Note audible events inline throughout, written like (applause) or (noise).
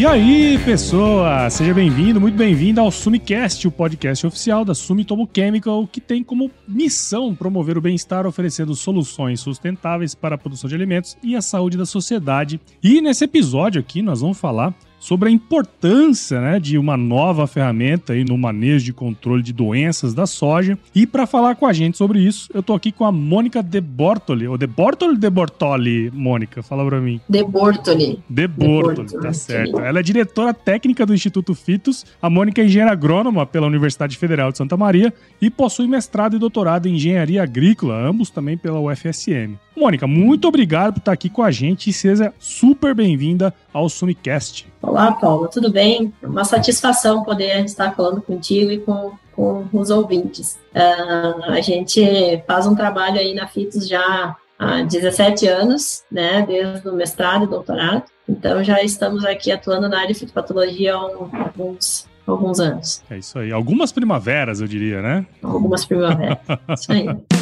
E aí, pessoa, seja bem-vindo, muito bem-vindo ao Sumicast, o podcast oficial da Sumitomo Chemical, que tem como missão promover o bem-estar oferecendo soluções sustentáveis para a produção de alimentos e a saúde da sociedade. E nesse episódio aqui nós vamos falar sobre a importância né, de uma nova ferramenta aí no manejo de controle de doenças da soja. E para falar com a gente sobre isso, eu tô aqui com a Mônica De Bortoli. Ou De Bortoli De Bortoli, Mônica? Fala para mim. De Bortoli. De Bortoli, De tá certo. Ela é diretora técnica do Instituto Fitos. A Mônica é engenheira agrônoma pela Universidade Federal de Santa Maria e possui mestrado e doutorado em engenharia agrícola, ambos também pela UFSM. Mônica, muito obrigado por estar aqui com a gente e seja super bem-vinda ao Sumicast. Olá, Paula, tudo bem? Uma satisfação poder estar falando contigo e com, com os ouvintes. Uh, a gente faz um trabalho aí na FITOS já há 17 anos, né, desde o mestrado e doutorado. Então já estamos aqui atuando na área de fitopatologia há alguns alguns anos. É isso aí. Algumas primaveras, eu diria, né? Algumas primaveras. isso aí. (laughs)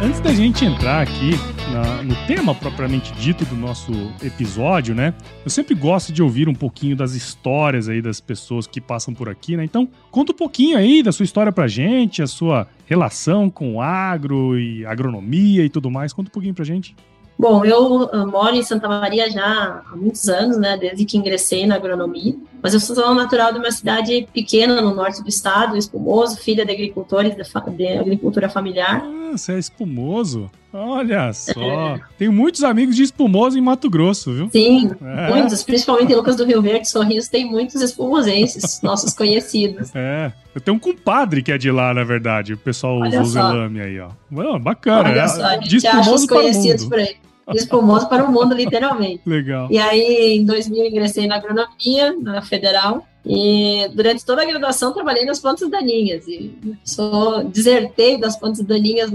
antes da gente entrar aqui na, no tema propriamente dito do nosso episódio, né? Eu sempre gosto de ouvir um pouquinho das histórias aí das pessoas que passam por aqui, né? Então, conta um pouquinho aí da sua história pra gente, a sua relação com agro e agronomia e tudo mais. Conta um pouquinho pra gente. Bom, eu, eu moro em Santa Maria já há muitos anos, né, desde que ingressei na agronomia, mas eu sou natural de uma cidade pequena no norte do estado, Espumoso, filha de agricultores de, agricultura familiar. Ah, você é espumoso? Olha só. É. Tenho muitos amigos de espumoso em Mato Grosso, viu? Sim, é. muitos, principalmente em Lucas do Rio Verde, Sorriso, tem muitos espumosenses, (laughs) nossos conhecidos. É. Eu tenho um compadre que é de lá, na verdade. O pessoal usa o zelame aí, ó. Well, bacana. Olha é. só, a gente acha os conhecidos por aí espumoso para o mundo, literalmente. Legal. E aí, em 2000, ingressei na agronomia, na federal, e durante toda a graduação trabalhei nas plantas daninhas. E sou, desertei das plantas daninhas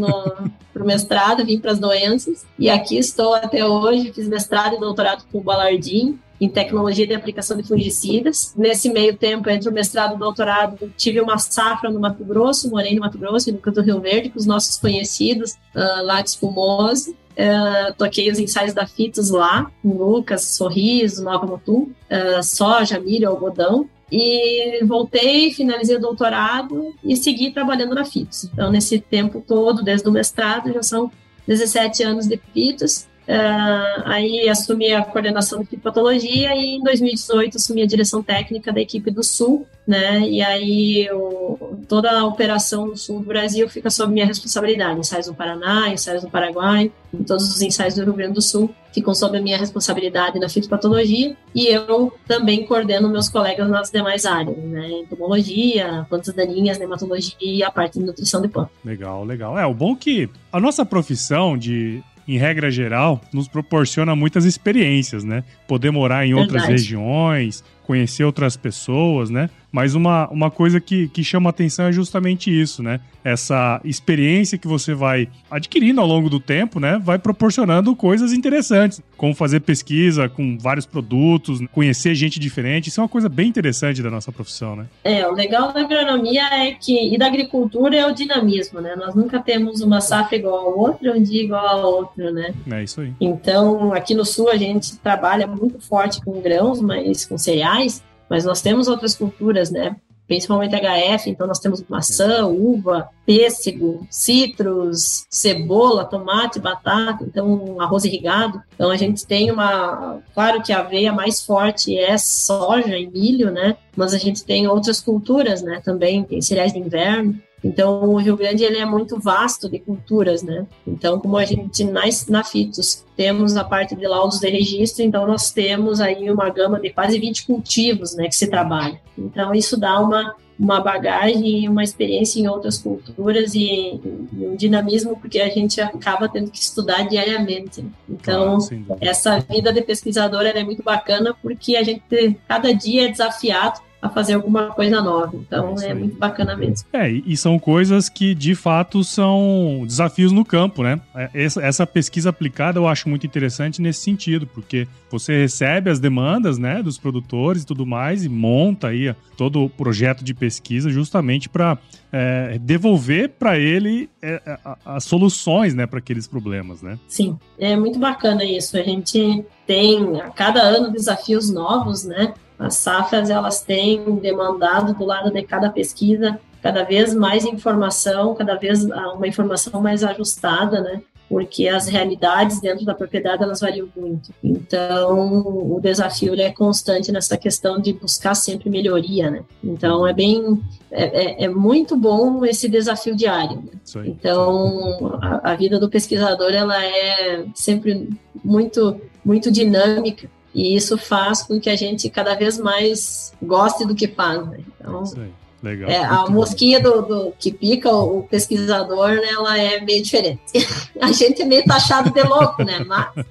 para o (laughs) mestrado, vim para as doenças, e aqui estou até hoje, fiz mestrado e doutorado com o Balardim, em tecnologia de aplicação de fungicidas. Nesse meio tempo, entre o mestrado e o doutorado, tive uma safra no Mato Grosso, morei no Mato Grosso, no Canto do Rio Verde, com os nossos conhecidos, uh, Lattes Fumoso. Uh, toquei os ensaios da Fitos lá, com Lucas, Sorriso, Nova Mutum, uh, soja, milho, algodão. E voltei, finalizei o doutorado e segui trabalhando na Fitos. Então, nesse tempo todo, desde o mestrado, já são 17 anos de Fitos. Uh, aí assumi a coordenação de fitopatologia e em 2018 assumi a direção técnica da equipe do Sul, né? E aí o, toda a operação no sul do Brasil fica sob minha responsabilidade. Ensaios no Paraná, ensaios no Paraguai, todos os ensaios do Rio Grande do Sul ficam sob a minha responsabilidade na fitopatologia e eu também coordeno meus colegas nas demais áreas, né? Entomologia, plantas daninhas, nematologia e a parte de nutrição de plantas. Legal, legal. É, o bom é que a nossa profissão de em regra geral, nos proporciona muitas experiências, né? Poder morar em outras Verdade. regiões, conhecer outras pessoas, né? Mas uma, uma coisa que, que chama atenção é justamente isso, né? Essa experiência que você vai adquirindo ao longo do tempo, né? Vai proporcionando coisas interessantes, como fazer pesquisa com vários produtos, conhecer gente diferente. Isso é uma coisa bem interessante da nossa profissão, né? É, o legal da agronomia é que, e da agricultura é o dinamismo, né? Nós nunca temos uma safra igual a outra, um dia igual a outra, né? É isso aí. Então, aqui no sul a gente trabalha muito forte com grãos, mas com cereais, mas nós temos outras culturas, né? Principalmente HF, então nós temos maçã, uva, pêssego, citros, cebola, tomate, batata, então arroz irrigado. Então a gente tem uma, claro que a aveia mais forte é soja e milho, né? Mas a gente tem outras culturas, né? Também tem cereais de inverno. Então, o Rio Grande ele é muito vasto de culturas, né? Então, como a gente na, na FITOS temos a parte de laudos de registro, então nós temos aí uma gama de quase 20 cultivos, né, que se trabalha. Então, isso dá uma uma bagagem e uma experiência em outras culturas e, e, um dinamismo porque a gente acaba tendo que estudar diariamente. Então, ah, essa vida de pesquisador é muito bacana porque a gente cada dia é desafiado a fazer alguma coisa nova. Então é, é muito bacana mesmo. É, e são coisas que de fato são desafios no campo, né? É, essa, essa pesquisa aplicada eu acho muito interessante nesse sentido, porque você recebe as demandas, né, dos produtores e tudo mais e monta aí todo o projeto de pesquisa justamente para é, devolver para ele é, as soluções, né, para aqueles problemas, né? Sim, é muito bacana isso. A gente tem a cada ano desafios novos, né? As safras elas têm demandado do lado de cada pesquisa cada vez mais informação, cada vez uma informação mais ajustada, né? Porque as realidades dentro da propriedade elas variam muito. Então, o desafio é constante nessa questão de buscar sempre melhoria, né? Então, é bem, é, é, é muito bom esse desafio diário. Né? Então, a, a vida do pesquisador ela é sempre muito, muito dinâmica e isso faz com que a gente cada vez mais goste do que faz. Né? Então, Legal. É, a mosquinha do, do, que pica o pesquisador, né, ela é meio diferente. (laughs) a gente é meio taxado de louco, né? Mas...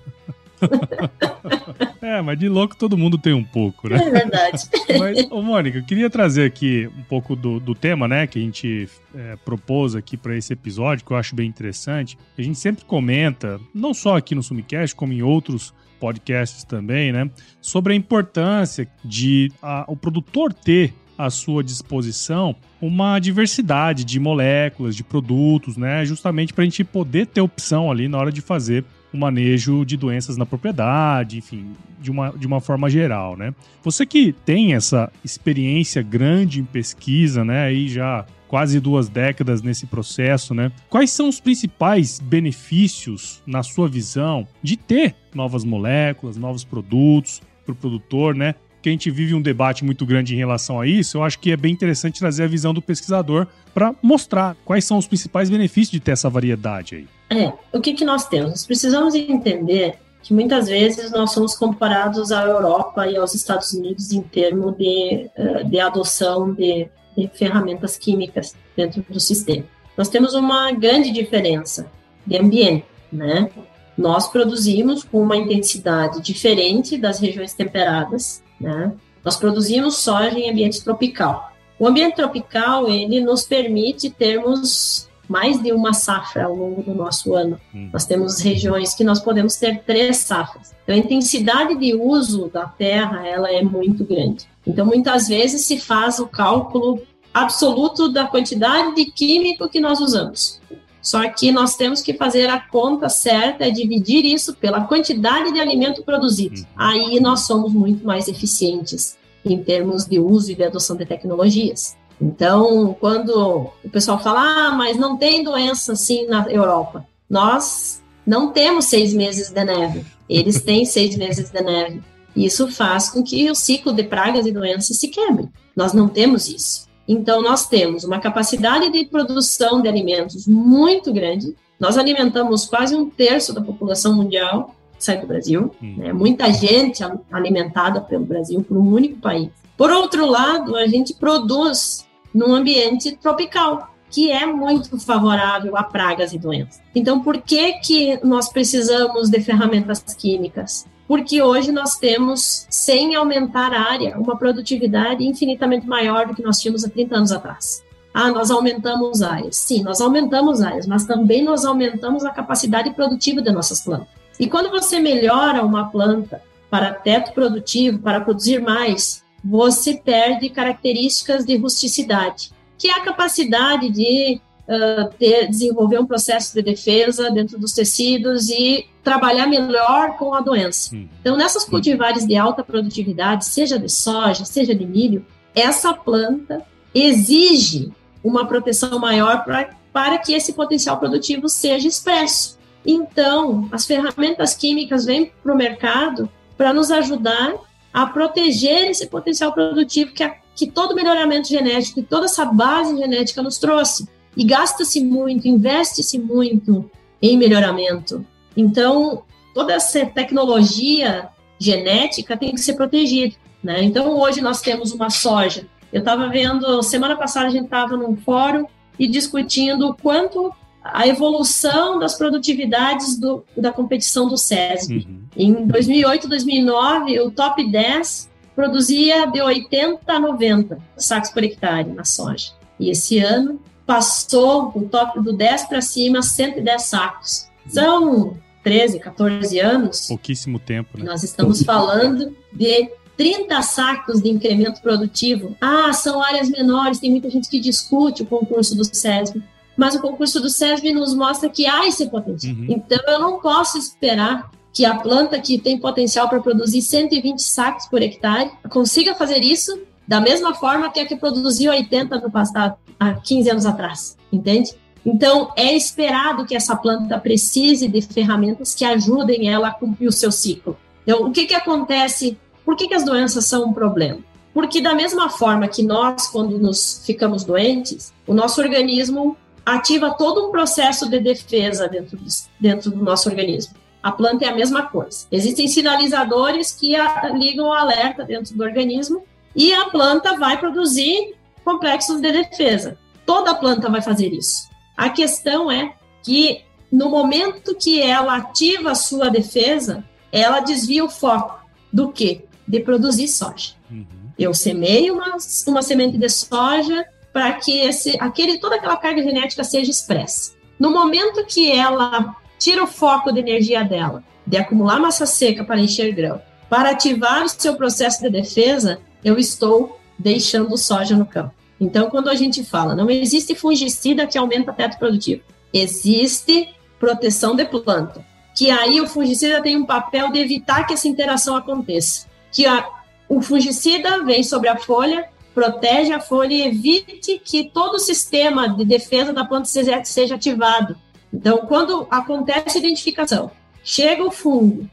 (laughs) é, mas de louco todo mundo tem um pouco, né? É verdade. Mas, ô Mônica, eu queria trazer aqui um pouco do, do tema, né, que a gente é, propôs aqui para esse episódio, que eu acho bem interessante. A gente sempre comenta, não só aqui no Sumicast, como em outros podcasts também, né? Sobre a importância de a, o produtor ter à sua disposição uma diversidade de moléculas, de produtos, né? Justamente para a gente poder ter opção ali na hora de fazer o manejo de doenças na propriedade, enfim, de uma, de uma forma geral, né? Você que tem essa experiência grande em pesquisa, né? Aí já quase duas décadas nesse processo, né? Quais são os principais benefícios, na sua visão, de ter novas moléculas, novos produtos para o produtor, né? Que a gente vive um debate muito grande em relação a isso. Eu acho que é bem interessante trazer a visão do pesquisador para mostrar quais são os principais benefícios de ter essa variedade aí. É, o que, que nós temos? Nós precisamos entender que muitas vezes nós somos comparados à Europa e aos Estados Unidos em termos de, eh, de adoção de de ferramentas químicas dentro do sistema. Nós temos uma grande diferença de ambiente, né? Nós produzimos com uma intensidade diferente das regiões temperadas, né? Nós produzimos soja em ambiente tropical. O ambiente tropical, ele nos permite termos mais de uma safra ao longo do nosso ano. Hum. Nós temos regiões que nós podemos ter três safras. Então, a intensidade de uso da terra, ela é muito grande. Então, muitas vezes se faz o cálculo absoluto da quantidade de químico que nós usamos. Só que nós temos que fazer a conta certa, é dividir isso pela quantidade de alimento produzido. Uhum. Aí nós somos muito mais eficientes em termos de uso e de adoção de tecnologias. Então, quando o pessoal fala, ah, mas não tem doença assim na Europa, nós não temos seis meses de neve, eles (laughs) têm seis meses de neve. Isso faz com que o ciclo de pragas e doenças se quebre. Nós não temos isso. Então, nós temos uma capacidade de produção de alimentos muito grande. Nós alimentamos quase um terço da população mundial sai do Brasil. Hum. Né? Muita gente alimentada pelo Brasil, por um único país. Por outro lado, a gente produz num ambiente tropical, que é muito favorável a pragas e doenças. Então, por que, que nós precisamos de ferramentas químicas? Porque hoje nós temos, sem aumentar a área, uma produtividade infinitamente maior do que nós tínhamos há 30 anos atrás. Ah, nós aumentamos áreas. Sim, nós aumentamos áreas, mas também nós aumentamos a capacidade produtiva de nossas plantas. E quando você melhora uma planta para teto produtivo, para produzir mais, você perde características de rusticidade, que é a capacidade de uh, ter, desenvolver um processo de defesa dentro dos tecidos e trabalhar melhor com a doença. Hum. Então, nessas hum. cultivares de alta produtividade, seja de soja, seja de milho, essa planta exige uma proteção maior pra, para que esse potencial produtivo seja expresso. Então, as ferramentas químicas vêm para o mercado para nos ajudar a proteger esse potencial produtivo que, a, que todo melhoramento genético e toda essa base genética nos trouxe. E gasta-se muito, investe-se muito em melhoramento. Então, toda essa tecnologia genética tem que ser protegida. Né? Então, hoje nós temos uma soja. Eu estava vendo, semana passada a gente estava num fórum e discutindo o quanto a evolução das produtividades do, da competição do SESB. Uhum. Em 2008, 2009, o top 10 produzia de 80 a 90 sacos por hectare na soja. E esse ano passou o top do 10 para cima, 110 sacos. São 13, 14 anos. Pouquíssimo tempo, né? Nós estamos falando de 30 sacos de incremento produtivo. Ah, são áreas menores, tem muita gente que discute o concurso do SESB, mas o concurso do SESB nos mostra que há esse potencial. Uhum. Então, eu não posso esperar que a planta que tem potencial para produzir 120 sacos por hectare consiga fazer isso da mesma forma que a que produziu 80 no passado, há 15 anos atrás, entende? Então, é esperado que essa planta precise de ferramentas que ajudem ela a cumprir o seu ciclo. Então, o que, que acontece? Por que, que as doenças são um problema? Porque, da mesma forma que nós, quando nos ficamos doentes, o nosso organismo ativa todo um processo de defesa dentro do, dentro do nosso organismo. A planta é a mesma coisa. Existem sinalizadores que a, ligam o alerta dentro do organismo e a planta vai produzir complexos de defesa. Toda planta vai fazer isso. A questão é que no momento que ela ativa a sua defesa, ela desvia o foco do que? De produzir soja. Uhum. Eu semeio uma, uma semente de soja para que esse, aquele, toda aquela carga genética seja expressa. No momento que ela tira o foco de energia dela, de acumular massa seca para encher grão, para ativar o seu processo de defesa, eu estou deixando soja no campo. Então, quando a gente fala, não existe fungicida que aumenta teto produtivo, existe proteção de planta, que aí o fungicida tem um papel de evitar que essa interação aconteça, que a, o fungicida vem sobre a folha, protege a folha e evite que todo o sistema de defesa da planta seja ativado. Então, quando acontece a identificação, chega o fungo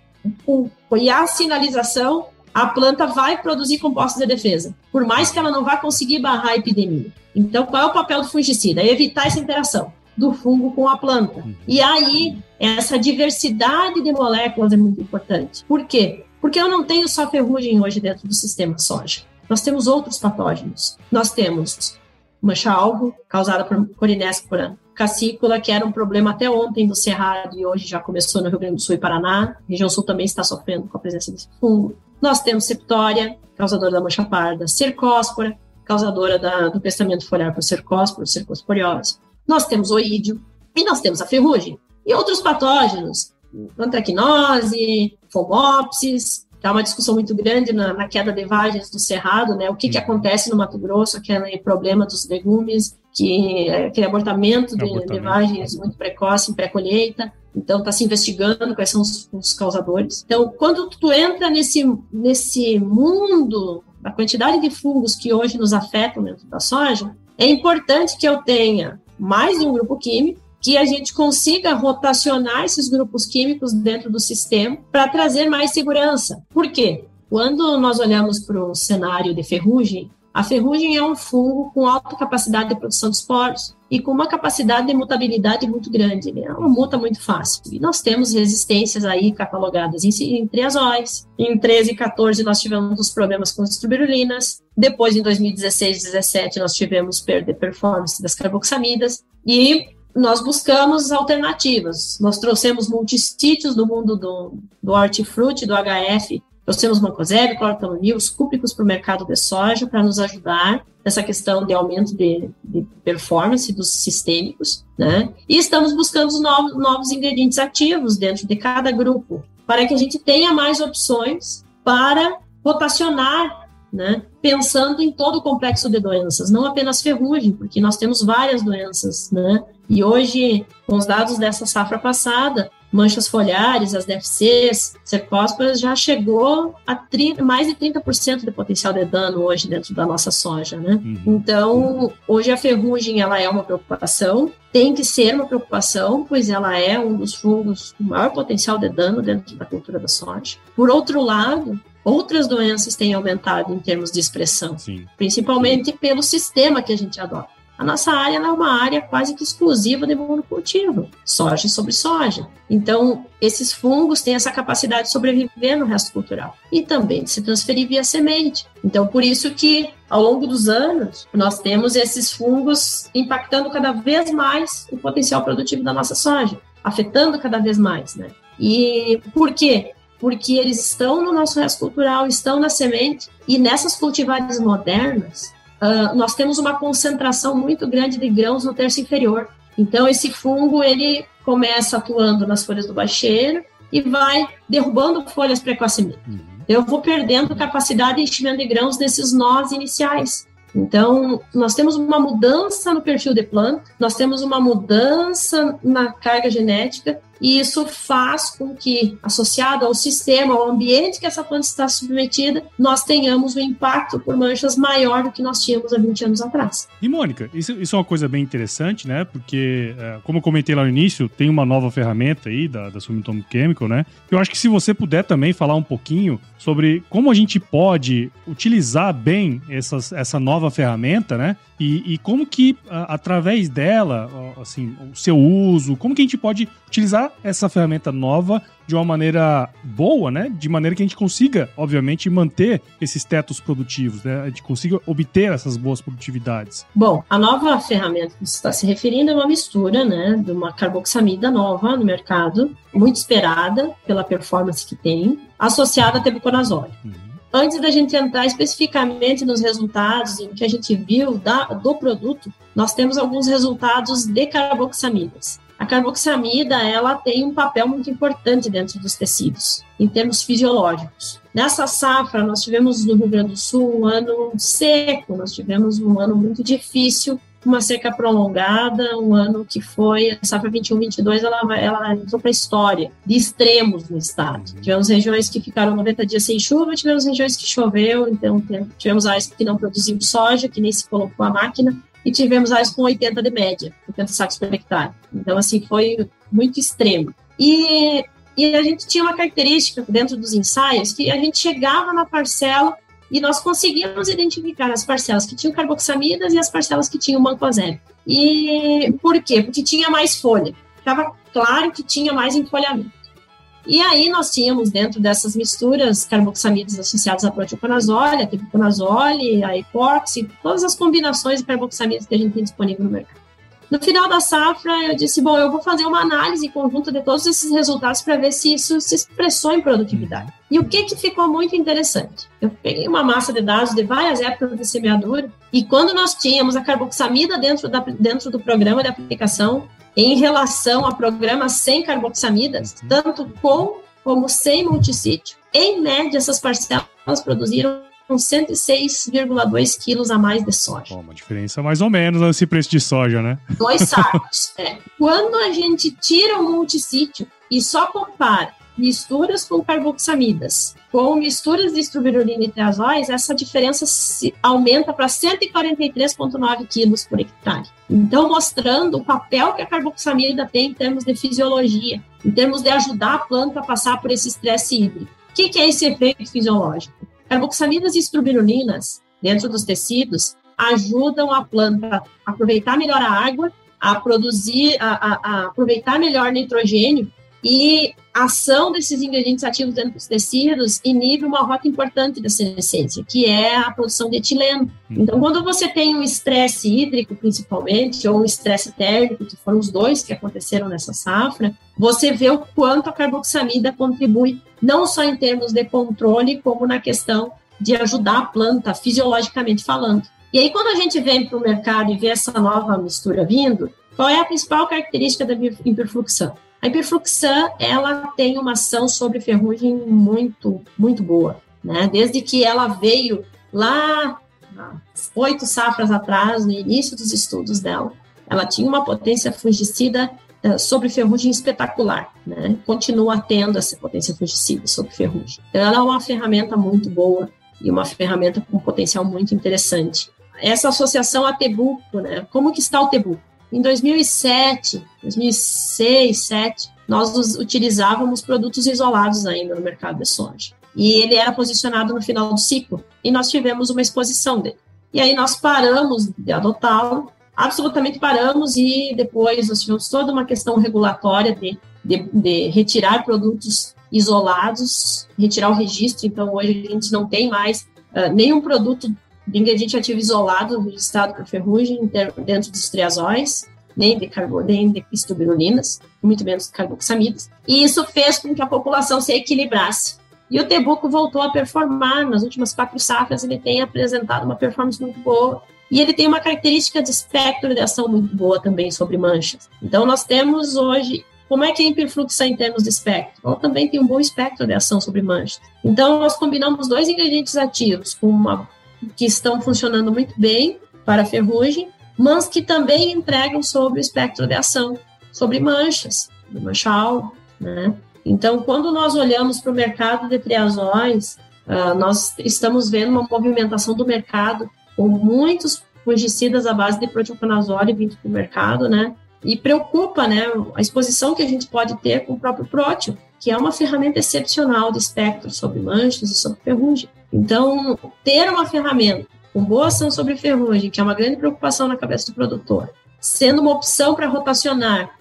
o, e a sinalização, a planta vai produzir compostos de defesa, por mais que ela não vá conseguir barrar a epidemia. Então, qual é o papel do fungicida? É evitar essa interação do fungo com a planta. E aí, essa diversidade de moléculas é muito importante. Por quê? Porque eu não tenho só ferrugem hoje dentro do sistema soja. Nós temos outros patógenos. Nós temos mancha-alvo, causada por Corinescura cassícula, que era um problema até ontem do Cerrado e hoje já começou no Rio Grande do Sul e Paraná. A região sul também está sofrendo com a presença desse fungo. Nós temos septória, causadora da mancha parda, cercóspora, causadora da, do crescimento foliar por cercósporo, cercosporiose. Nós temos oídio e nós temos a ferrugem. E outros patógenos, antracnose, fomopsis, Está uma discussão muito grande na, na, queda de vagens do cerrado, né? O que, que acontece no Mato Grosso, aquele problema dos legumes, que é aquele abortamento de, abortamento. vagens muito precoce em pré-colheita. Então, está se investigando quais são os, os, causadores. Então, quando tu entra nesse, nesse mundo da quantidade de fungos que hoje nos afetam dentro da soja, é importante que eu tenha mais de um grupo químico, que a gente consiga rotacionar esses grupos químicos dentro do sistema para trazer mais segurança. Por quê? Quando nós olhamos para o cenário de ferrugem, a ferrugem é um fungo com alta capacidade de produção de esporos e com uma capacidade de mutabilidade muito grande. Né? Ela muta muito fácil. E nós temos resistências aí catalogadas em, em triazóis. Em 13 e 14 nós tivemos os problemas com as tuberulinas. Depois, em 2016 e 17, nós tivemos perda de performance das carboxamidas. E nós buscamos alternativas. Nós trouxemos multistítios do mundo do, do hortifruti, do HF, trouxemos mancozeb, clorotamamil, os cúplicos para o mercado de soja para nos ajudar nessa questão de aumento de, de, performance dos sistêmicos, né? E estamos buscando novos, novos ingredientes ativos dentro de cada grupo, para que a gente tenha mais opções para rotacionar né? Pensando em todo o complexo de doenças, não apenas ferrugem, porque nós temos várias doenças, né? E hoje, com os dados dessa safra passada, manchas foliares, as DFCs, cercósporas, já chegou a 30, mais de 30% de potencial de dano hoje dentro da nossa soja, né? Uhum. Então, hoje a ferrugem, ela é uma preocupação, tem que ser uma preocupação, pois ela é um dos fungos com maior potencial de dano dentro da cultura da soja. Por outro lado, outras doenças têm aumentado em termos de expressão, Sim. principalmente Sim. pelo sistema que a gente adota. A nossa área é uma área quase que exclusiva de monocultivo, soja sobre soja. Então, esses fungos têm essa capacidade de sobreviver no resto cultural e também de se transferir via semente. Então, por isso que ao longo dos anos, nós temos esses fungos impactando cada vez mais o potencial produtivo da nossa soja, afetando cada vez mais, né? E por quê? porque eles estão no nosso resto cultural, estão na semente, e nessas cultivares modernas, uh, nós temos uma concentração muito grande de grãos no terço inferior. Então, esse fungo, ele começa atuando nas folhas do bacheiro e vai derrubando folhas precocemente. Uhum. Eu vou perdendo capacidade de enchimento de grãos nesses nós iniciais. Então, nós temos uma mudança no perfil de planta, nós temos uma mudança na carga genética, e isso faz com que, associado ao sistema, ao ambiente que essa planta está submetida, nós tenhamos um impacto por manchas maior do que nós tínhamos há 20 anos atrás. E, Mônica, isso, isso é uma coisa bem interessante, né? Porque, é, como eu comentei lá no início, tem uma nova ferramenta aí da, da Sumitomo Chemical, né? Eu acho que se você puder também falar um pouquinho sobre como a gente pode utilizar bem essas, essa nova ferramenta, né? E, e como que, através dela, assim, o seu uso, como que a gente pode utilizar essa ferramenta nova de uma maneira boa, né? De maneira que a gente consiga, obviamente, manter esses tetos produtivos, né? A gente consiga obter essas boas produtividades. Bom, a nova ferramenta que você está se referindo é uma mistura, né? De uma carboxamida nova no mercado, muito esperada pela performance que tem, associada a tebuconazole. Uhum. Antes da gente entrar especificamente nos resultados em que a gente viu da, do produto, nós temos alguns resultados de carboxamidas. A carboxamida, ela tem um papel muito importante dentro dos tecidos, em termos fisiológicos. Nessa safra, nós tivemos no Rio Grande do Sul um ano seco, nós tivemos um ano muito difícil uma seca prolongada, um ano que foi, a safra 21-22, ela, ela entrou para a história de extremos no estado. Uhum. Tivemos regiões que ficaram 90 dias sem chuva, tivemos regiões que choveu, então tivemos áreas que não produziam soja, que nem se colocou a máquina, e tivemos áreas com 80 de média, 80 sacos por hectare. Então, assim, foi muito extremo. E, e a gente tinha uma característica dentro dos ensaios que a gente chegava na parcela e nós conseguimos identificar as parcelas que tinham carboxamidas e as parcelas que tinham mancozeb. E por quê? Porque tinha mais folha. Ficava claro que tinha mais enfolhamento. E aí nós tínhamos dentro dessas misturas carboxamidas associadas a proteoconazole, a tebuconazole, a epoxi, todas as combinações de carboxamidas que a gente tem disponível no mercado. No final da safra, eu disse: bom, eu vou fazer uma análise conjunta de todos esses resultados para ver se isso se expressou em produtividade. E o que, que ficou muito interessante? Eu peguei uma massa de dados de várias épocas de semeadura, e quando nós tínhamos a carboxamida dentro, da, dentro do programa de aplicação, em relação a programas sem carboxamidas, tanto com como sem multissítio, em média, essas parcelas produziram com 106,2 quilos a mais de soja. uma diferença mais ou menos nesse preço de soja, né? Dois sacos. (laughs) é. Quando a gente tira o multissítio e só compara misturas com carboxamidas com misturas de estruvirulina e triazóis, essa diferença aumenta para 143,9 quilos por hectare. Então, mostrando o papel que a carboxamida tem em termos de fisiologia, em termos de ajudar a planta a passar por esse estresse hídrico. O que é esse efeito fisiológico? Carboxamidas e estrubirulinas dentro dos tecidos ajudam a planta a aproveitar melhor a água, a produzir, a, a, a aproveitar melhor nitrogênio e a ação desses ingredientes ativos dentro dos tecidos inibe uma rota importante da senescência, que é a produção de etileno. Uhum. Então, quando você tem um estresse hídrico, principalmente, ou um estresse térmico, que foram os dois que aconteceram nessa safra, você vê o quanto a carboxamida contribui, não só em termos de controle, como na questão de ajudar a planta, fisiologicamente falando. E aí, quando a gente vem para o mercado e vê essa nova mistura vindo, qual é a principal característica da hiperfluxão? A hiperfluxan, ela tem uma ação sobre ferrugem muito, muito boa, né? Desde que ela veio lá oito safras atrás, no início dos estudos dela, ela tinha uma potência fungicida uh, sobre ferrugem espetacular, né? Continua tendo essa potência fungicida sobre ferrugem. Então, ela é uma ferramenta muito boa e uma ferramenta com potencial muito interessante. Essa associação a Tebuco, né? Como que está o Tebuco? Em 2007, 2006, 2007, nós utilizávamos produtos isolados ainda no mercado de soja. E ele era posicionado no final do ciclo, e nós tivemos uma exposição dele. E aí nós paramos de adotá-lo, absolutamente paramos, e depois nós tivemos toda uma questão regulatória de, de, de retirar produtos isolados, retirar o registro, então hoje a gente não tem mais uh, nenhum produto ingrediente ativo isolado registrado por ferrugem dentro dos triazóis. nem de, carbo, nem de istobirulinas, muito menos carboxamidas. E isso fez com que a população se equilibrasse. E o Tebuco voltou a performar. Nas últimas quatro safras, ele tem apresentado uma performance muito boa. E ele tem uma característica de espectro de ação muito boa também sobre manchas. Então, nós temos hoje como é que a hiperfluxa em termos de espectro? Ela também tem um bom espectro de ação sobre manchas. Então, nós combinamos dois ingredientes ativos com uma, que estão funcionando muito bem para a ferrugem, mas que também entregam sobre o espectro de ação, sobre manchas, de mancha alvo, né? Então, quando nós olhamos para o mercado de triazóis, uh, nós estamos vendo uma movimentação do mercado com muitos fungicidas à base de proteoconazole vindo para o mercado, né? E preocupa, né, a exposição que a gente pode ter com o próprio próteo, que é uma ferramenta excepcional de espectro sobre manchas e sobre ferrugem. Então, ter uma ferramenta com boa ação sobre ferrugem, que é uma grande preocupação na cabeça do produtor, sendo uma opção para rotacionar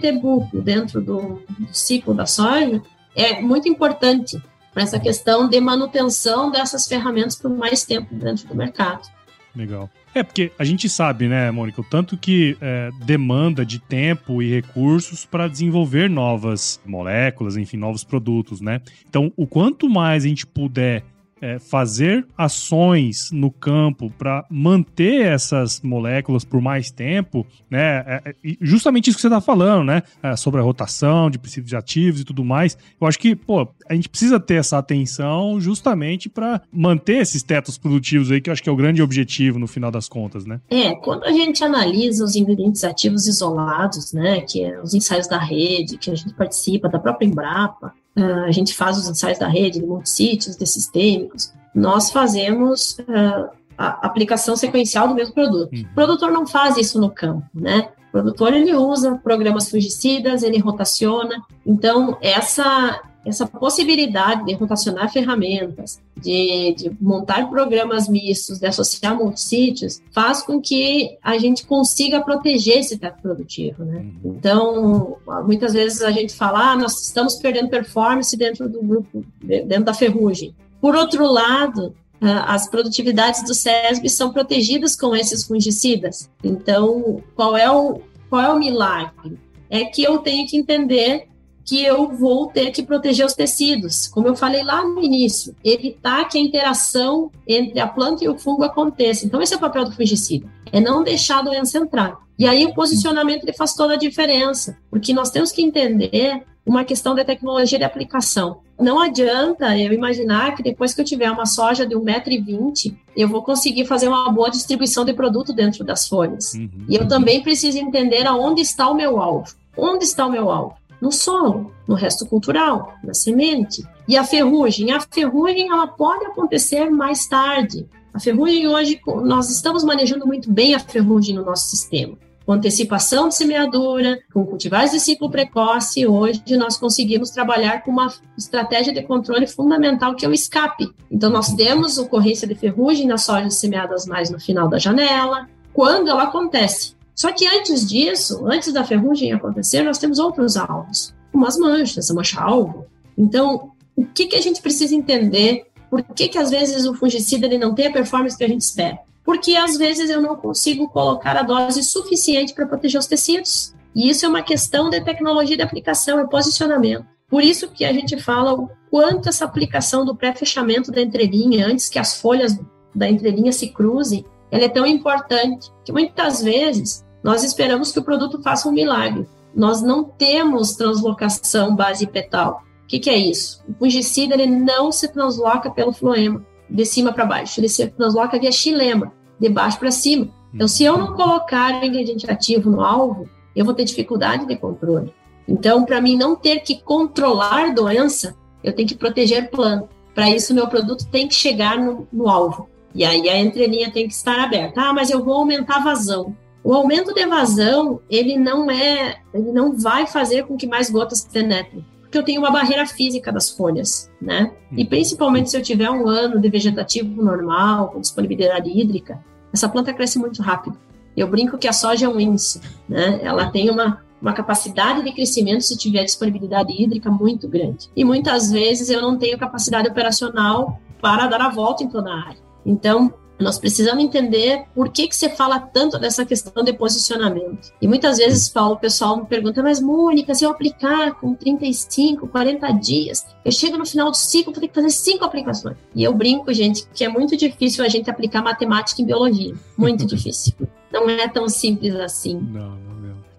tebuco dentro do, do ciclo da soja, é muito importante para essa questão de manutenção dessas ferramentas por mais tempo dentro do mercado. Legal. É, porque a gente sabe, né, Mônica, o tanto que é, demanda de tempo e recursos para desenvolver novas moléculas, enfim, novos produtos, né? Então, o quanto mais a gente puder é, fazer ações no campo para manter essas moléculas por mais tempo, né? É, é justamente isso que você está falando, né? É, sobre a rotação de princípios ativos e tudo mais. Eu acho que, pô, a gente precisa ter essa atenção justamente para manter esses tetos produtivos aí, que eu acho que é o grande objetivo no final das contas, né? É, quando a gente analisa os ingredientes ativos isolados, né? Que é os ensaios da rede, que a gente participa, da própria Embrapa, uh, a gente faz os ensaios da rede, de multissítios, de sistêmicos, nós fazemos uh, a aplicação sequencial do mesmo produto. Uhum. O produtor não faz isso no campo, né? O produtor ele usa programas fungicidas, ele rotaciona. Então essa essa possibilidade de rotacionar ferramentas, de, de, montar programas mistos, de associar multissítios, faz com que a gente consiga proteger esse teto produtivo, né? Uhum. Então, muitas vezes a gente fala, ah, nós estamos perdendo performance dentro do grupo, dentro da ferrugem. Por outro lado, as produtividades do SESB são protegidas com esses fungicidas. Então, qual é o, qual é o milagre? É que eu tenho que entender que eu vou ter que proteger os tecidos. Como eu falei lá no início, evitar que a interação entre a planta e o fungo aconteça. Então, esse é o papel do fungicida, é não deixar a doença entrar. E aí o posicionamento ele faz toda a diferença, porque nós temos que entender uma questão de tecnologia de aplicação. Não adianta eu imaginar que depois que eu tiver uma soja de 1,20m, eu vou conseguir fazer uma boa distribuição de produto dentro das folhas. Uhum. E eu também preciso entender aonde está o meu alvo. Onde está o meu alvo? no solo, no resto cultural, na semente. E a ferrugem? A ferrugem ela pode acontecer mais tarde. A ferrugem hoje, nós estamos manejando muito bem a ferrugem no nosso sistema. Com antecipação de semeadura, com cultivares de ciclo precoce, hoje nós conseguimos trabalhar com uma estratégia de controle fundamental que é o escape. Então, nós temos ocorrência de ferrugem nas sojas semeadas mais no final da janela, quando ela acontece. Só que antes disso, antes da ferrugem acontecer, nós temos outros alvos, como as manchas, a mancha-alvo. Então, o que, que a gente precisa entender? Por que, que às vezes o fungicida ele não tem a performance que a gente espera? Porque às vezes eu não consigo colocar a dose suficiente para proteger os tecidos. E isso é uma questão de tecnologia de aplicação, é posicionamento. Por isso que a gente fala o quanto essa aplicação do pré-fechamento da entrelinha, antes que as folhas da entrelinha se cruzem, ela é tão importante que muitas vezes nós esperamos que o produto faça um milagre. Nós não temos translocação base petal. O que, que é isso? O fungicida ele não se transloca pelo floema, de cima para baixo. Ele se transloca via xilema, de baixo para cima. Então, se eu não colocar o ingrediente ativo no alvo, eu vou ter dificuldade de controle. Então, para mim não ter que controlar doença, eu tenho que proteger planta. Para isso, meu produto tem que chegar no, no alvo. E aí a entrelinha tem que estar aberta. Ah, mas eu vou aumentar a vazão. O aumento de vazão, ele não é, ele não vai fazer com que mais gotas penetrem, porque eu tenho uma barreira física das folhas, né? E uhum. principalmente se eu tiver um ano de vegetativo normal, com disponibilidade hídrica, essa planta cresce muito rápido. Eu brinco que a soja é um índice, né? Ela tem uma, uma capacidade de crescimento se tiver disponibilidade hídrica muito grande. E muitas vezes eu não tenho capacidade operacional para dar a volta em toda a área. Então, Nós precisamos entender por que, que você fala tanto dessa questão de posicionamento. E muitas vezes, Paulo, o pessoal me pergunta, mas Mônica, se eu aplicar com 35, 40 dias, eu chego no final do ciclo, vou ter que fazer cinco aplicações. E eu brinco, gente, que é muito difícil a gente aplicar matemática em biologia. Muito (laughs) difícil. Não é tão simples assim. Não, não.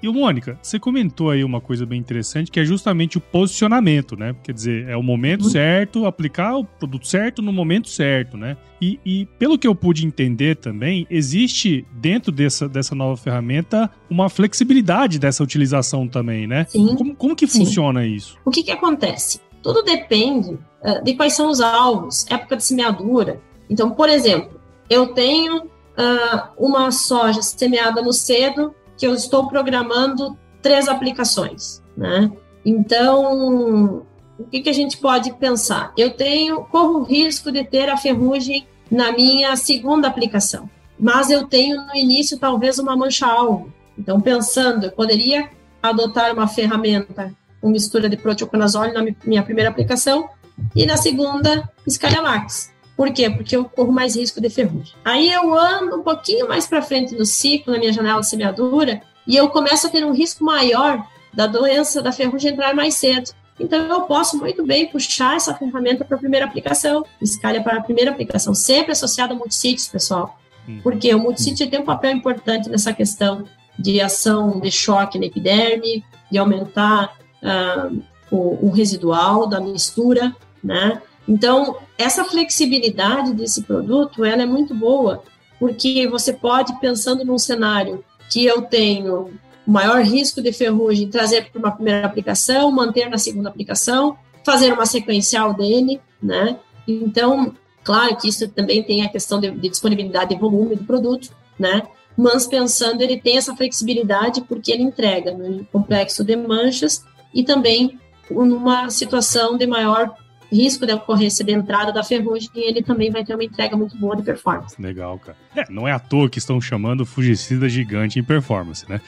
E o Mônica, você comentou aí uma coisa bem interessante, que é justamente o posicionamento, né? Quer dizer, é o momento uhum. certo, aplicar o produto certo no momento certo, né? E, e, pelo que eu pude entender também, existe dentro dessa, dessa nova ferramenta uma flexibilidade dessa utilização também, né? Sim. Como, como que funciona Sim. isso? O que, que acontece? Tudo depende uh, de quais são os alvos, época de semeadura. Então, por exemplo, eu tenho uh, uma soja semeada no cedo que eu estou programando três aplicações, né? Então, o que, que a gente pode pensar? Eu tenho, corro o risco de ter a ferrugem na minha segunda aplicação, mas eu tenho no início talvez uma mancha-alvo. Então, pensando, eu poderia adotar uma ferramenta com mistura de proteoconazole na minha primeira aplicação e na segunda, Scalamax. Por quê? Porque eu corro mais risco de ferrugem. Aí eu ando um pouquinho mais para frente no ciclo, na minha janela de semeadura, e eu começo a ter um risco maior da doença da ferrugem entrar mais cedo. Então, eu posso muito bem puxar essa ferramenta para a primeira aplicação, escalha para a primeira aplicação, sempre associada a multissítios, pessoal. Hum. Porque o multissítio tem um papel importante nessa questão de ação de choque na epiderme, de aumentar uh, o, o, residual da mistura, né? Então, essa flexibilidade desse produto, ela é muito boa, porque você pode, pensando num cenário que eu tenho maior risco de ferrugem, trazer para uma primeira aplicação, manter na segunda aplicação, fazer uma sequencial dele, né? Então, claro que isso também tem a questão de, de disponibilidade e volume do produto, né? Mas pensando, ele tem essa flexibilidade porque ele entrega no complexo de manchas e também numa situação de maior risco de ocorrência de entrada da ferrugem, ele também vai ter uma entrega muito boa de performance. Legal, cara. É, não é à toa que estão chamando fungicida gigante em performance, né?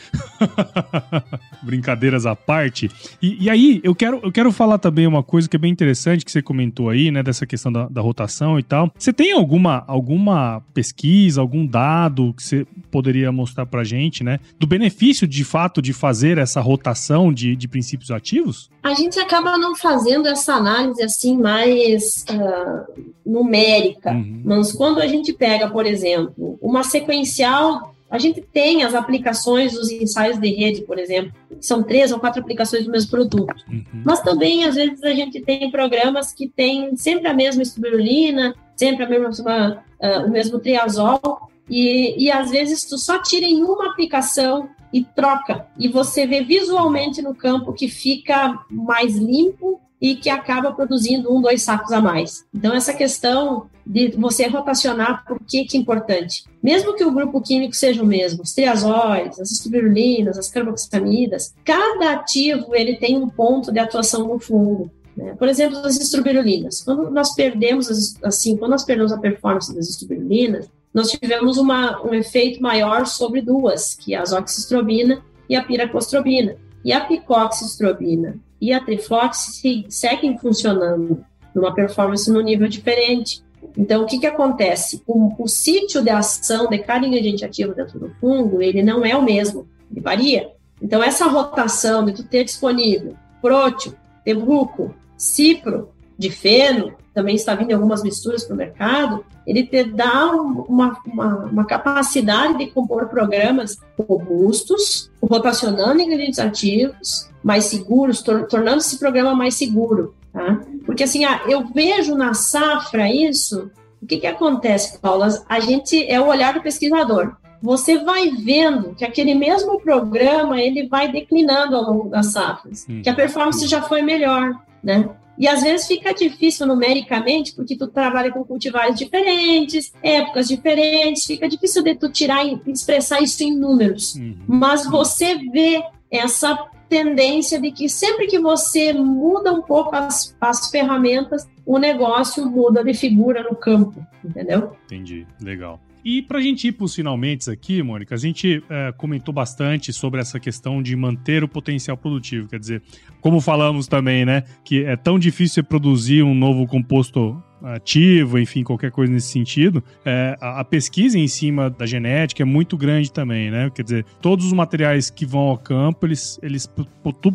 (laughs) Brincadeiras à parte. E, e, aí, eu quero, eu quero falar também uma coisa que é bem interessante que você comentou aí, né, dessa questão da, da rotação e tal. Você tem alguma, alguma pesquisa, algum dado que você poderia mostrar pra gente, né, do benefício de fato de fazer essa rotação de, de princípios ativos? A gente acaba não fazendo essa análise assim assim mais uh, numérica. Uhum. Mas quando a gente pega, por exemplo, uma sequencial, a gente tem as aplicações dos ensaios de rede, por exemplo, são três ou quatro aplicações do mesmo produto. Uhum. Mas também, às vezes, a gente tem programas que têm sempre a mesma espirulina, sempre a mesma, uh, o mesmo triazol, e, e às vezes tu só tira em uma aplicação e troca, e você vê visualmente no campo que fica mais limpo e que acaba produzindo um, dois sacos a mais. Então, essa questão de você rotacionar, por que, que é importante? Mesmo que o grupo químico seja o mesmo, os triazóis, as estubirulinas, as carboxamidas, cada ativo ele tem um ponto de atuação no fungo. Né? Por exemplo, as estubirulinas. Quando nós perdemos, assim, quando nós perdemos a performance das estubirulinas, nós tivemos uma, um efeito maior sobre duas, que é a azoxistrobina e a piracostrobina. E a picoxistrobina e a Triflox seguem funcionando numa performance no nível diferente. Então, o que, que acontece? O, o sítio de ação de cada ingrediente ativo dentro do fungo, ele não é o mesmo, ele varia. Então, essa rotação de tu ter disponível próteo, tebuco, cipro, difeno, também está vindo algumas misturas para o mercado, ele te dá uma, uma, uma, capacidade de compor programas robustos, rotacionando ingredientes ativos, mais seguros, tor tornando esse programa mais seguro. Tá? Porque assim, ah, eu vejo na safra isso, o que, que acontece, Paula? A gente é o olhar do pesquisador. Você vai vendo que aquele mesmo programa ele vai declinando ao longo das safras, que a performance já foi melhor, né? E às vezes fica difícil numericamente, porque tu trabalha com cultivares diferentes, épocas diferentes, fica difícil de tu tirar e expressar isso em números. Uhum. Mas você vê essa tendência de que sempre que você muda um pouco as, as ferramentas, o negócio muda de figura no campo, entendeu? Entendi, legal. E para a gente ir para os finalmente aqui, Mônica, a gente é, comentou bastante sobre essa questão de manter o potencial produtivo. Quer dizer, como falamos também, né, que é tão difícil produzir um novo composto ativo, enfim, qualquer coisa nesse sentido, é, a, a, pesquisa em cima da genética é muito grande também, né? Quer dizer, todos os materiais que vão ao campo, eles, eles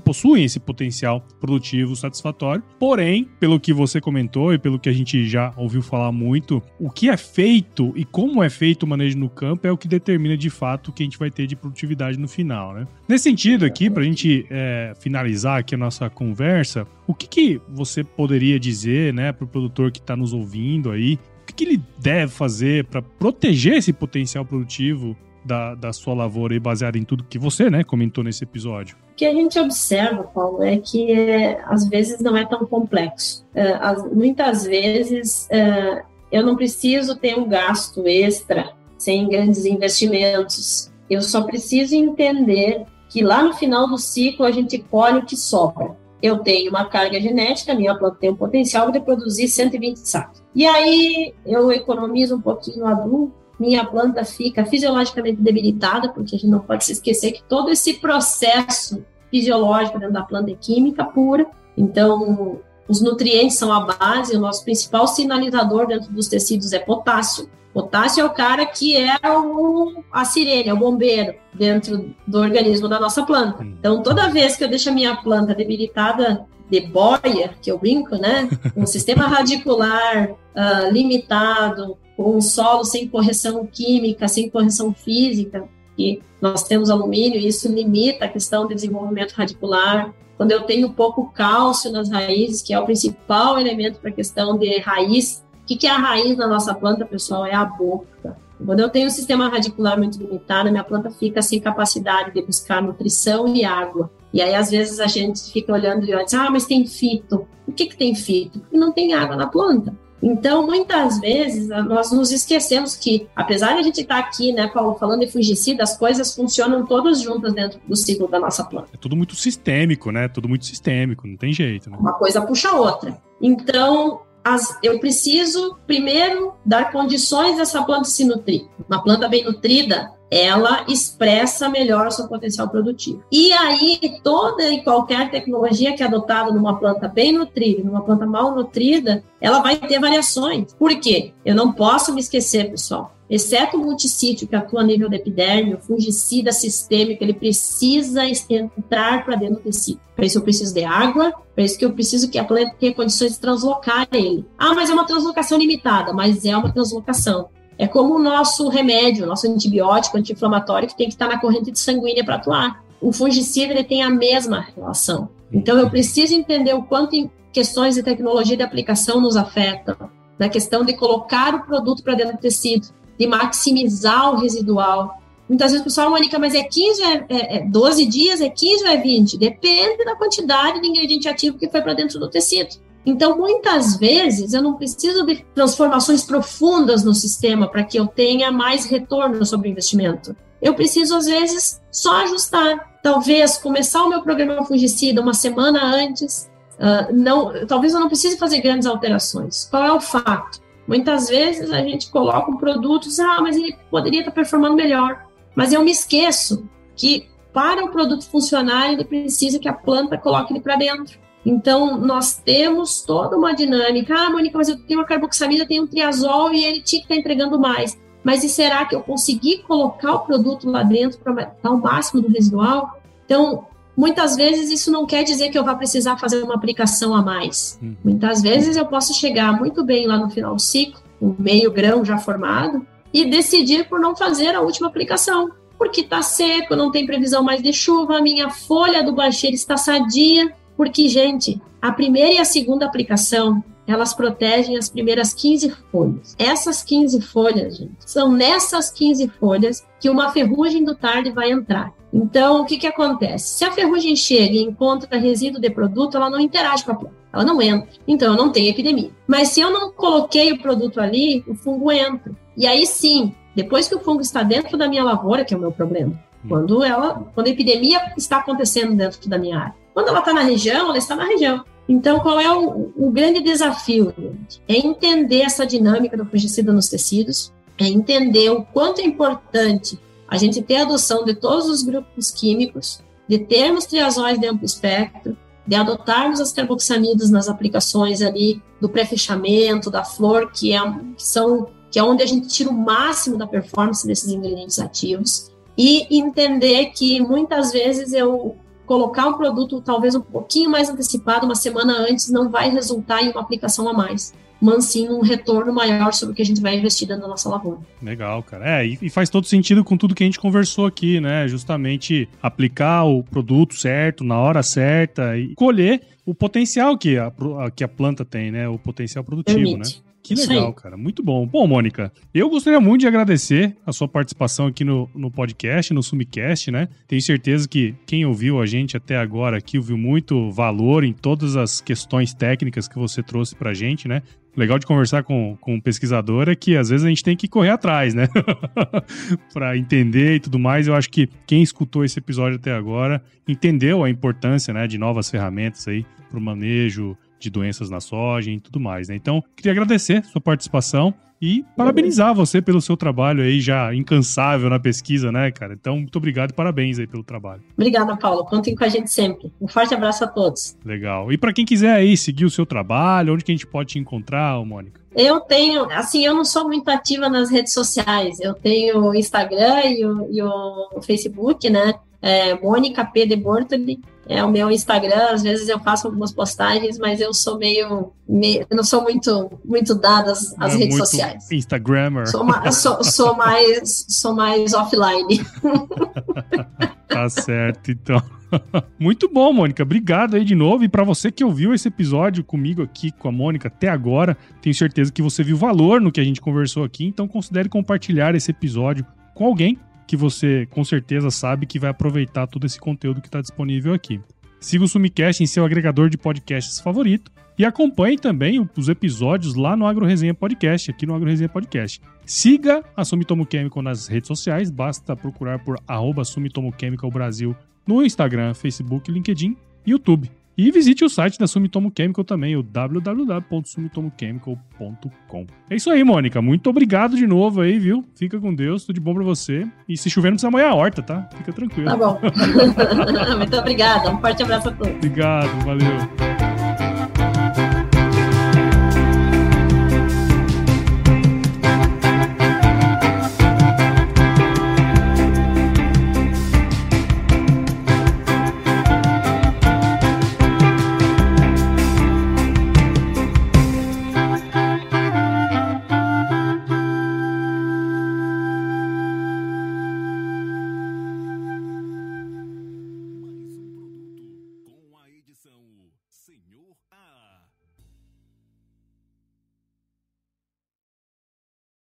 possuem esse potencial produtivo satisfatório. Porém, pelo que você comentou e pelo que a gente já ouviu falar muito, o que é feito e como é feito o manejo no campo é o que determina de fato o que a gente vai ter de produtividade no final, né? Nesse sentido aqui, para a gente é, finalizar aqui a nossa conversa, o que, que você poderia dizer, né, para o produtor que está nos ouvindo aí, o que, que ele deve fazer para proteger esse potencial produtivo da, da sua lavoura e baseado em tudo que você, né, comentou nesse episódio? O que a gente observa, Paulo, é que é, às vezes não é tão complexo. É, as, muitas vezes é, eu não preciso ter um gasto extra sem grandes investimentos. Eu só preciso entender que lá no final do ciclo a gente colhe o que sobra. Eu tenho uma carga genética, minha planta tem um potencial de produzir 120 sacos. E aí eu economizo um pouquinho o adubo, minha planta fica fisiologicamente debilitada, porque a gente não pode se esquecer que todo esse processo fisiológico dentro da planta é química pura. Então, os nutrientes são a base, o nosso principal sinalizador dentro dos tecidos é potássio. Potássio é o cara que é o, a sirene, é o bombeiro dentro do organismo da nossa planta. Então, toda vez que eu deixo a minha planta debilitada de boia, que eu brinco, né? Um (laughs) sistema radicular uh, limitado, com um solo sem correção química, sem correção física, e nós temos alumínio, e isso limita a questão do desenvolvimento radicular. Quando eu tenho pouco cálcio nas raízes, que é o principal elemento para a questão de raiz que, que é a raiz da nossa planta, pessoal? É a boca. Quando eu tenho um sistema radicular muito limitado, minha planta fica sem capacidade de buscar nutrição e água. E aí, às vezes, a gente fica olhando e diz, ah, mas tem fito. O que, que tem fito? Porque não tem água na planta. Então, muitas vezes, nós nos esquecemos que, apesar de a gente estar aqui, né, Paulo, falando de fungicida, as coisas funcionam todas juntas dentro do ciclo da nossa planta. É tudo muito sistêmico, né? Tudo muito sistêmico, não tem jeito. Né? Uma coisa puxa a outra. Então, as, eu preciso primeiro dar condições dessa planta se nutrir. Uma planta bem nutrida, ela expressa melhor seu potencial produtivo. E aí, toda e qualquer tecnologia que é adotada numa planta bem nutrida, numa planta mal nutrida, ela vai ter variações. Por quê? Eu não posso me esquecer, pessoal exceto o multissítio, que atua a nível da epiderme, o fungicida sistêmico, ele precisa entrar para dentro do tecido. Para isso eu preciso de água, para isso que eu preciso que a planta tenha condições de translocar ele. Ah, mas é uma translocação limitada, mas é uma translocação. É como o nosso remédio, nosso antibiótico, anti-inflamatório, que tem que estar na corrente sanguínea para atuar. O fungicida ele tem a mesma relação. Então eu preciso entender o quanto questões de tecnologia de aplicação nos afetam, na questão de colocar o produto para dentro do tecido de maximizar o residual. Muitas vezes o pessoal, Mônica, mas é 15, é, é, é 12 dias, é 15 ou é 20? Depende da quantidade de ingrediente ativo que foi para dentro do tecido. Então, muitas vezes, eu não preciso de transformações profundas no sistema para que eu tenha mais retorno sobre o investimento. Eu preciso, às vezes, só ajustar. Talvez começar o meu programa fungicida uma semana antes. Uh, não, talvez eu não precise fazer grandes alterações. Qual é o fato? Muitas vezes a gente coloca um produto e diz, ah, mas ele poderia estar performando melhor. Mas eu me esqueço que para o produto funcionar, ele precisa que a planta coloque ele para dentro. Então, nós temos toda uma dinâmica. Ah, Mônica, mas eu tenho uma carboxamida, tenho um triazol e ele tinha que estar entregando mais. Mas e será que eu consegui colocar o produto lá dentro para dar o máximo do residual? Então, Muitas vezes isso não quer dizer que eu vá precisar fazer uma aplicação a mais. Hum. Muitas vezes eu posso chegar muito bem lá no final do ciclo, um meio grão já formado, e decidir por não fazer a última aplicação. Porque está seco, não tem previsão mais de chuva, a minha folha do bacheiro está sadia. Porque, gente, a primeira e a segunda aplicação elas protegem as primeiras 15 folhas. Essas 15 folhas, gente, são nessas 15 folhas que uma ferrugem do tarde vai entrar. Então, o que, que acontece? Se a ferrugem chega e encontra resíduo de produto, ela não interage com a planta, ela não entra. Então, eu não tenho epidemia. Mas se eu não coloquei o produto ali, o fungo entra. E aí sim, depois que o fungo está dentro da minha lavoura, que é o meu problema. Quando ela, quando a epidemia está acontecendo dentro da minha área. Quando ela está na região, ela está na região. Então, qual é o, o grande desafio? Gente? É entender essa dinâmica do fungicida nos tecidos, é entender o quanto é importante a gente ter a adoção de todos os grupos químicos, de termos triazóis de amplo espectro, de adotarmos as carboxamidas nas aplicações ali do pré-fechamento, da flor, que, é, que são que é onde a gente tira o máximo da performance desses ingredientes ativos, e entender que muitas vezes eu colocar um produto talvez um pouquinho mais antecipado, uma semana antes, não vai resultar em uma aplicação a mais mas sim um retorno maior sobre o que a gente vai investir dentro da nossa lavoura. Legal, cara. É, e faz todo sentido com tudo que a gente conversou aqui, né? Justamente aplicar o produto certo, na hora certa e colher o potencial que a, que a planta tem, né? O potencial produtivo, Permite. né? Que legal, cara. Muito bom. Bom, Mônica, eu gostaria muito de agradecer a sua participação aqui no, no podcast, no Sumicast, né? Tenho certeza que quem ouviu a gente até agora aqui ouviu muito valor em todas as questões técnicas que você trouxe pra gente, né? legal de conversar com, com um pesquisador é que às vezes a gente tem que correr atrás, né? (laughs) para entender e tudo mais. Eu acho que quem escutou esse episódio até agora entendeu a importância, né, de novas ferramentas aí para o manejo de doenças na soja e tudo mais, né? Então, queria agradecer sua participação e parabenizar você pelo seu trabalho aí já incansável na pesquisa, né, cara? Então, muito obrigado e parabéns aí pelo trabalho. Obrigada, Paulo. Contem com a gente sempre. Um forte abraço a todos. Legal. E para quem quiser aí seguir o seu trabalho, onde que a gente pode te encontrar, Mônica? Eu tenho, assim, eu não sou muito ativa nas redes sociais. Eu tenho o Instagram e o, e o Facebook, né? É, Mônica P. de Bortoli é o meu Instagram. Às vezes eu faço algumas postagens, mas eu sou meio, meio eu não sou muito muito dada às, às é redes sociais. Instagrammer. Sou, sou, sou, mais sou mais offline. (laughs) tá certo, então. (laughs) Muito bom, Mônica. Obrigado aí de novo. E para você que ouviu esse episódio comigo aqui, com a Mônica, até agora, tenho certeza que você viu valor no que a gente conversou aqui. Então, considere compartilhar esse episódio com alguém que você com certeza sabe que vai aproveitar todo esse conteúdo que está disponível aqui. Siga o Sumicast em seu agregador de podcasts favorito e acompanhe também os episódios lá no Agro Resenha Podcast, aqui no Agro Resenha Podcast. Siga a Sumitomo Chemical nas redes sociais, basta procurar por arroba Sumitomo Chemical Brasil no Instagram, Facebook, LinkedIn e YouTube. E visite o site da Sumitomo Chemical também, o www.sumitomochemical.com. É isso aí, Mônica. Muito obrigado de novo aí, viu? Fica com Deus, tudo de bom pra você. E se chover, não precisa molhar a horta, tá? Fica tranquilo. Tá bom. (laughs) Muito obrigada. Um forte abraço a todos. Obrigado, valeu.